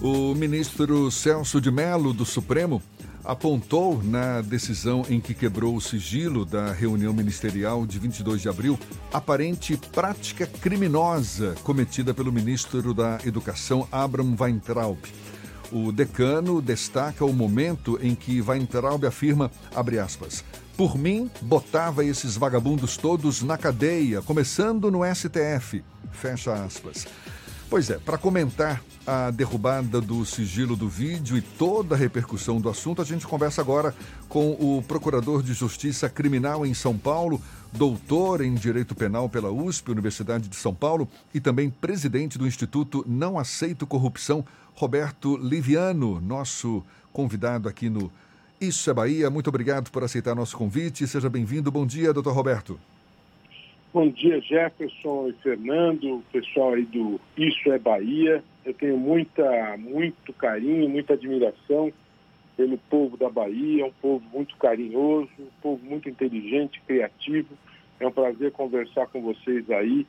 O ministro Celso de Mello, do Supremo, apontou na decisão em que quebrou o sigilo da reunião ministerial de 22 de abril aparente prática criminosa cometida pelo ministro da Educação, Abraham Weintraub. O decano destaca o momento em que Weintraub afirma, abre aspas, por mim, botava esses vagabundos todos na cadeia, começando no STF. Fecha aspas. Pois é, para comentar a derrubada do sigilo do vídeo e toda a repercussão do assunto, a gente conversa agora com o Procurador de Justiça Criminal em São Paulo, doutor em Direito Penal pela USP, Universidade de São Paulo, e também presidente do Instituto Não Aceito Corrupção, Roberto Liviano, nosso convidado aqui no Isso é Bahia. Muito obrigado por aceitar nosso convite. Seja bem-vindo. Bom dia, doutor Roberto. Bom dia, Jefferson e Fernando, pessoal aí do Isso é Bahia. Eu tenho muita, muito carinho, muita admiração pelo povo da Bahia, um povo muito carinhoso, um povo muito inteligente, criativo. É um prazer conversar com vocês aí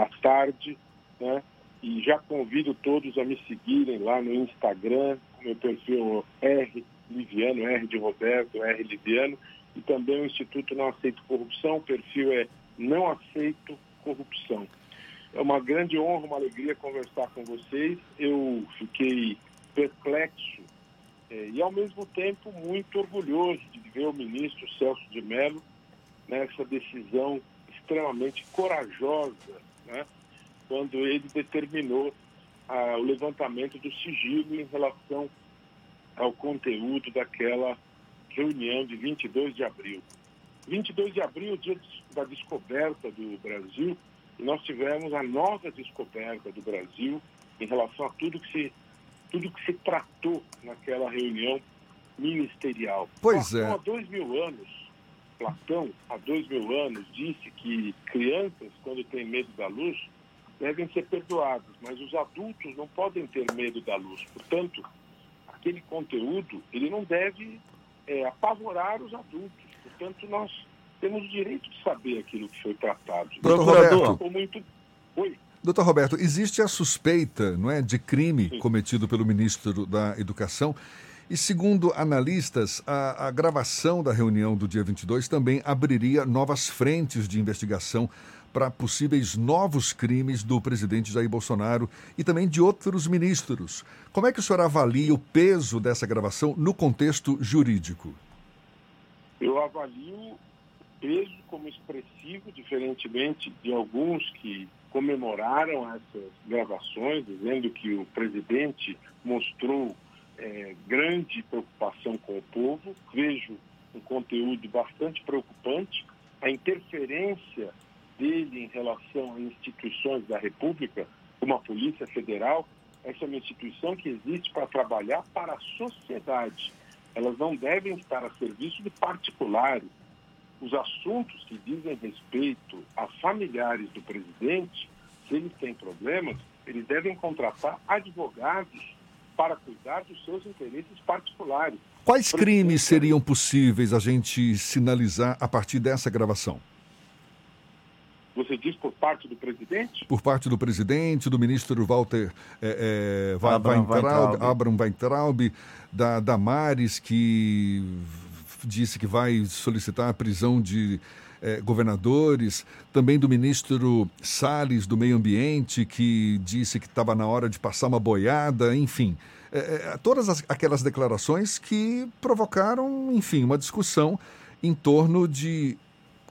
à tarde, né? E já convido todos a me seguirem lá no Instagram, meu perfil R Liviano, R de Roberto, R Liviano, e também o Instituto Não Aceito Corrupção, o perfil é não aceito corrupção. É uma grande honra, uma alegria conversar com vocês. Eu fiquei perplexo é, e, ao mesmo tempo, muito orgulhoso de ver o ministro Celso de Mello nessa decisão extremamente corajosa, né, quando ele determinou ah, o levantamento do sigilo em relação ao conteúdo daquela reunião de 22 de abril. 22 de abril, dia da descoberta do Brasil, e nós tivemos a nova descoberta do Brasil em relação a tudo que se, tudo que se tratou naquela reunião ministerial. Pois Platão, é. Há dois mil anos, Platão, há dois mil anos, disse que crianças, quando têm medo da luz, devem ser perdoadas, mas os adultos não podem ter medo da luz. Portanto, aquele conteúdo, ele não deve é, apavorar os adultos. Portanto, nós temos o direito de saber aquilo que foi tratado. Doutor Roberto. Muito... Oi. Doutor Roberto, existe a suspeita não é, de crime Sim. cometido pelo ministro da Educação. E segundo analistas, a, a, gravação da reunião do dia 22 também abriria novas frentes de investigação para possíveis novos crimes do presidente Jair Bolsonaro e também de outros ministros. Como é que o senhor avalia o peso dessa gravação no contexto jurídico? Eu avalio o peso como expressivo, diferentemente de alguns que comemoraram essas gravações, dizendo que o presidente mostrou é, grande preocupação com o povo. Vejo um conteúdo bastante preocupante. A interferência dele em relação a instituições da República, como a Polícia Federal, essa é uma instituição que existe para trabalhar para a sociedade elas não devem estar a serviço de particulares. Os assuntos que dizem respeito a familiares do presidente, se eles têm problemas, eles devem contratar advogados para cuidar dos seus interesses particulares. Quais crimes seriam possíveis a gente sinalizar a partir dessa gravação? Você diz por parte do presidente? Por parte do presidente, do ministro Walter é, é, Abraham Weintraub, Abraham Weintraub, da Damares, que disse que vai solicitar a prisão de é, governadores, também do ministro Salles, do Meio Ambiente, que disse que estava na hora de passar uma boiada, enfim. É, é, todas as, aquelas declarações que provocaram, enfim, uma discussão em torno de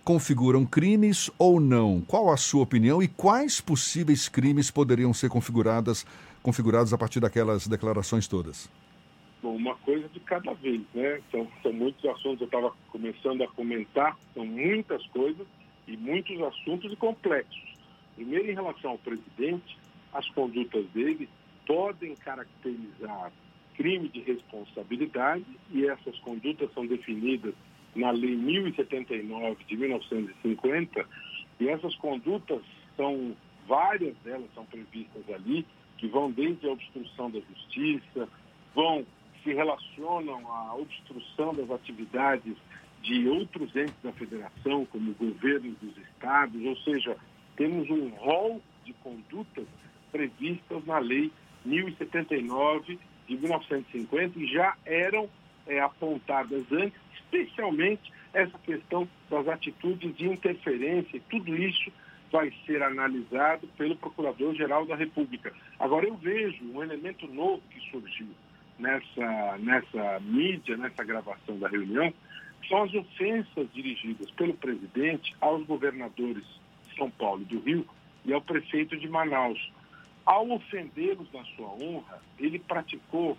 configuram crimes ou não? Qual a sua opinião e quais possíveis crimes poderiam ser configuradas, configurados a partir daquelas declarações todas? Bom, uma coisa de cada vez, né? São, são muitos assuntos, eu estava começando a comentar, são muitas coisas e muitos assuntos e complexos. Primeiro, em relação ao presidente, as condutas dele podem caracterizar crime de responsabilidade e essas condutas são definidas na Lei 1079 de 1950, e essas condutas são, várias delas são previstas ali, que vão desde a obstrução da justiça, vão, se relacionam à obstrução das atividades de outros entes da federação, como governos dos estados, ou seja, temos um rol de condutas previstas na Lei 1079 de 1950 e já eram é, apontadas antes, especialmente essa questão das atitudes de interferência, e tudo isso vai ser analisado pelo Procurador-Geral da República. Agora, eu vejo um elemento novo que surgiu nessa, nessa mídia, nessa gravação da reunião, são as ofensas dirigidas pelo presidente aos governadores de São Paulo e do Rio e ao prefeito de Manaus. Ao ofendê-los na sua honra, ele praticou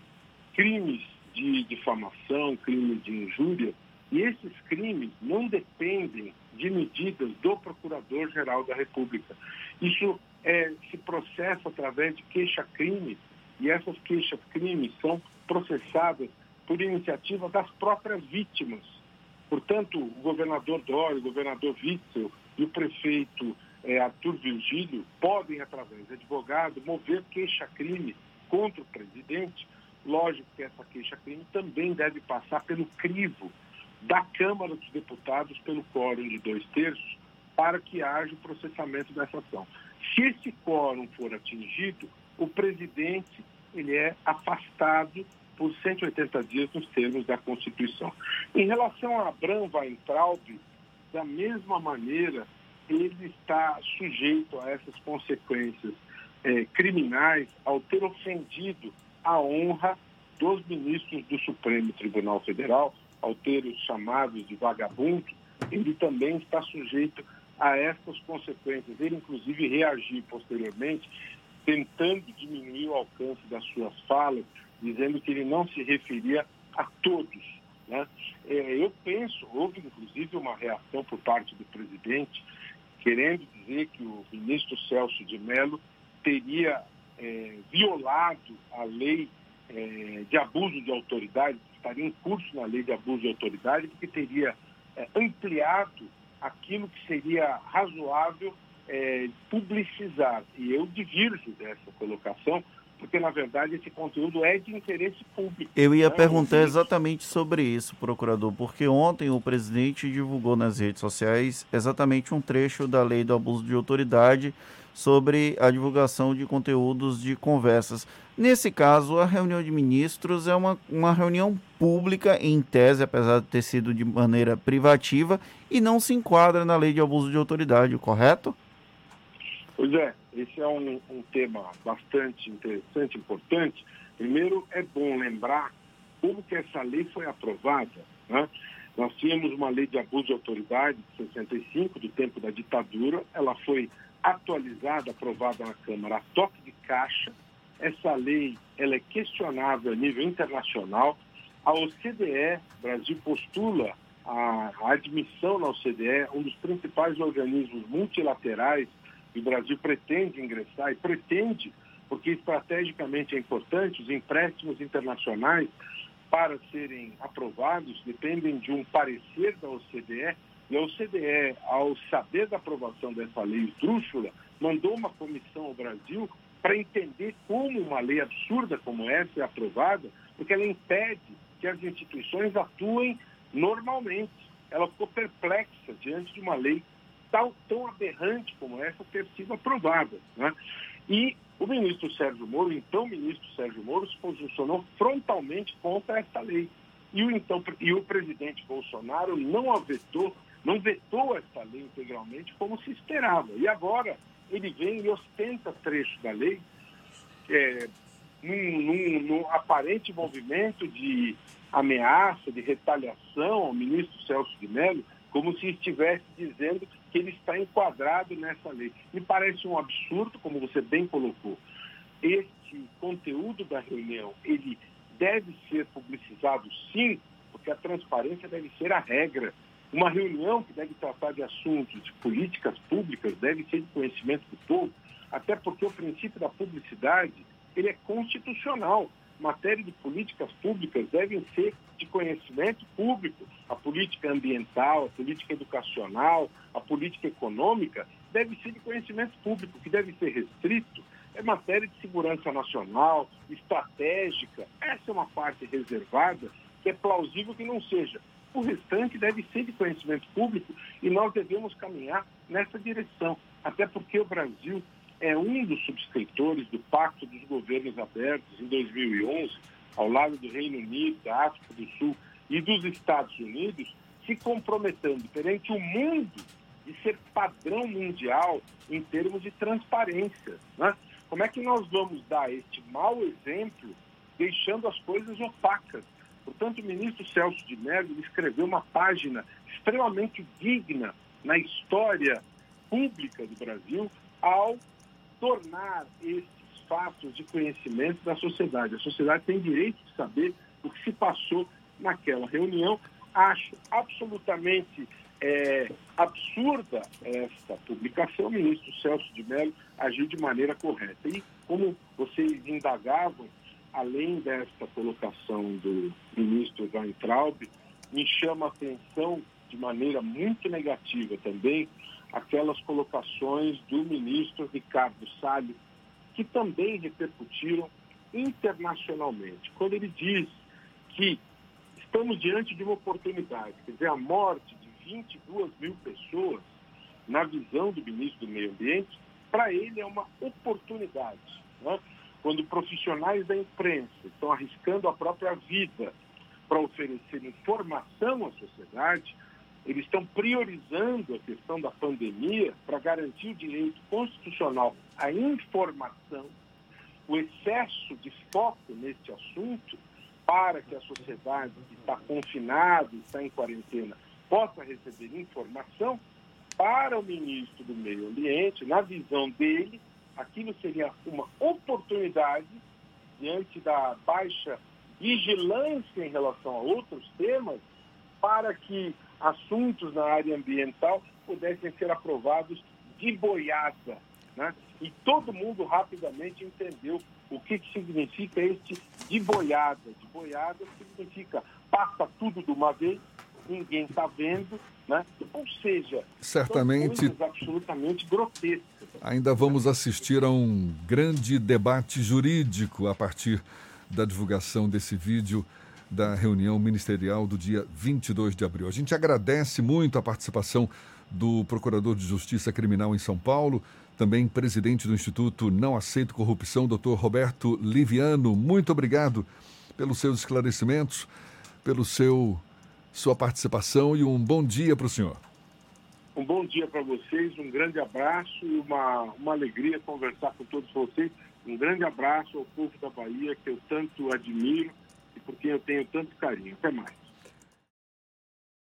crimes de difamação, crimes de injúria, e esses crimes não dependem de medidas do Procurador-Geral da República. Isso é, se processa através de queixa-crime, e essas queixas-crime são processadas por iniciativa das próprias vítimas. Portanto, o governador Dória, o governador Witzel e o prefeito é, Arthur Virgílio podem, através de advogado, mover queixa-crime contra o presidente. Lógico que essa queixa-crime também deve passar pelo crivo da Câmara dos Deputados pelo quórum de dois terços para que haja o processamento dessa ação. Se esse quórum for atingido, o presidente ele é afastado por 180 dias nos termos da Constituição. Em relação a Abraham Weintraub, da mesma maneira, ele está sujeito a essas consequências eh, criminais ao ter ofendido a honra dos ministros do Supremo Tribunal Federal, ao ter os chamados de vagabundo, ele também está sujeito a essas consequências. Ele, inclusive, reagiu posteriormente, tentando diminuir o alcance das suas falas, dizendo que ele não se referia a todos. Né? É, eu penso, houve inclusive uma reação por parte do presidente, querendo dizer que o ministro Celso de Mello teria é, violado a lei é, de abuso de autoridade, estaria em curso na lei de abuso de autoridade, porque teria é, ampliado aquilo que seria razoável é, publicizar. E eu divirjo dessa colocação, porque na verdade esse conteúdo é de interesse público. Eu ia né? perguntar exatamente sobre isso, procurador, porque ontem o presidente divulgou nas redes sociais exatamente um trecho da lei do abuso de autoridade sobre a divulgação de conteúdos de conversas. Nesse caso, a reunião de ministros é uma, uma reunião pública, em tese, apesar de ter sido de maneira privativa, e não se enquadra na lei de abuso de autoridade, correto? Pois é, esse é um, um tema bastante interessante, importante. Primeiro, é bom lembrar como que essa lei foi aprovada. Né? Nós tínhamos uma lei de abuso de autoridade de 65, do tempo da ditadura, ela foi atualizada, aprovada na Câmara a toque de caixa. Essa lei ela é questionável a nível internacional. A OCDE, Brasil postula a, admissão na OCDE, um dos principais organismos multilaterais que o Brasil pretende ingressar e pretende, porque estrategicamente é importante, os empréstimos internacionais para serem aprovados dependem de um parecer da OCDE e a OCDE, ao saber da aprovação dessa lei esdrúxula, mandou uma comissão ao Brasil para entender como uma lei absurda como essa é aprovada, porque ela impede que as instituições atuem normalmente. Ela ficou perplexa diante de uma lei tão, tão aberrante como essa ter sido aprovada. Né? E o ministro Sérgio Moro, então ministro Sérgio Moro, se posicionou frontalmente contra essa lei. E o, então, e o presidente Bolsonaro não a vetou não vetou esta lei integralmente como se esperava. E agora ele vem e ostenta trecho da lei é, num, num, num, aparente movimento de ameaça, de retaliação ao ministro Celso de Mello, como se estivesse dizendo que ele está enquadrado nessa lei. Me parece um absurdo, como você bem colocou. Este conteúdo da reunião, ele deve ser publicizado sim, porque a transparência deve ser a regra uma reunião que deve tratar de assuntos de políticas públicas deve ser de conhecimento do povo, até porque o princípio da publicidade ele é constitucional. Matéria de políticas públicas devem ser de conhecimento público. A política ambiental, a política educacional, a política econômica deve ser de conhecimento público, que deve ser restrito. É matéria de segurança nacional, estratégica. Essa é uma parte reservada que é plausível que não seja. O restante deve ser de conhecimento público e nós devemos caminhar nessa direção, até porque o Brasil é um dos subscritores do Pacto dos Governos Abertos em 2011, ao lado do Reino Unido, da África do Sul e dos Estados Unidos, se comprometendo perante o mundo de ser padrão mundial em termos de transparência. Né? Como é que nós vamos dar este mau exemplo deixando as coisas opacas? Portanto, o ministro Celso de Mello escreveu uma página extremamente digna na história pública do Brasil ao tornar esses fatos de conhecimento da sociedade. A sociedade tem direito de saber o que se passou naquela reunião. Acho absolutamente é, absurda esta publicação. O ministro Celso de Mello agiu de maneira correta. E como vocês indagavam, além desta colocação do ministro Weintraub, me chama a atenção de maneira muito negativa também aquelas colocações do ministro Ricardo Salles, que também repercutiram internacionalmente. Quando ele diz que estamos diante de uma oportunidade, quer dizer, a morte de 22 mil pessoas, na visão do ministro do Meio Ambiente, para ele é uma oportunidade. Né? Quando profissionais da imprensa estão arriscando a própria vida para oferecer informação à sociedade, eles estão priorizando a questão da pandemia para garantir o direito constitucional à informação, o excesso de foco neste assunto, para que a sociedade que está confinada, está em quarentena, possa receber informação, para o ministro do Meio Ambiente, na visão dele, aquilo seria uma oportunidade, diante da baixa vigilância em relação a outros temas, para que assuntos na área ambiental pudessem ser aprovados de boiada. Né? E todo mundo rapidamente entendeu o que, que significa este de boiada. De boiada significa passa tudo de uma vez, ninguém está vendo, né? Ou seja, certamente absolutamente grotescas. Ainda vamos assistir a um grande debate jurídico a partir da divulgação desse vídeo da reunião ministerial do dia 22 de abril. A gente agradece muito a participação do Procurador de Justiça Criminal em São Paulo, também presidente do Instituto Não Aceito Corrupção, doutor Roberto Liviano. Muito obrigado pelos seus esclarecimentos, pelo seu sua participação e um bom dia para o senhor. Um bom dia para vocês, um grande abraço e uma, uma alegria conversar com todos vocês. Um grande abraço ao povo da Bahia, que eu tanto admiro e por quem eu tenho tanto carinho. Até mais.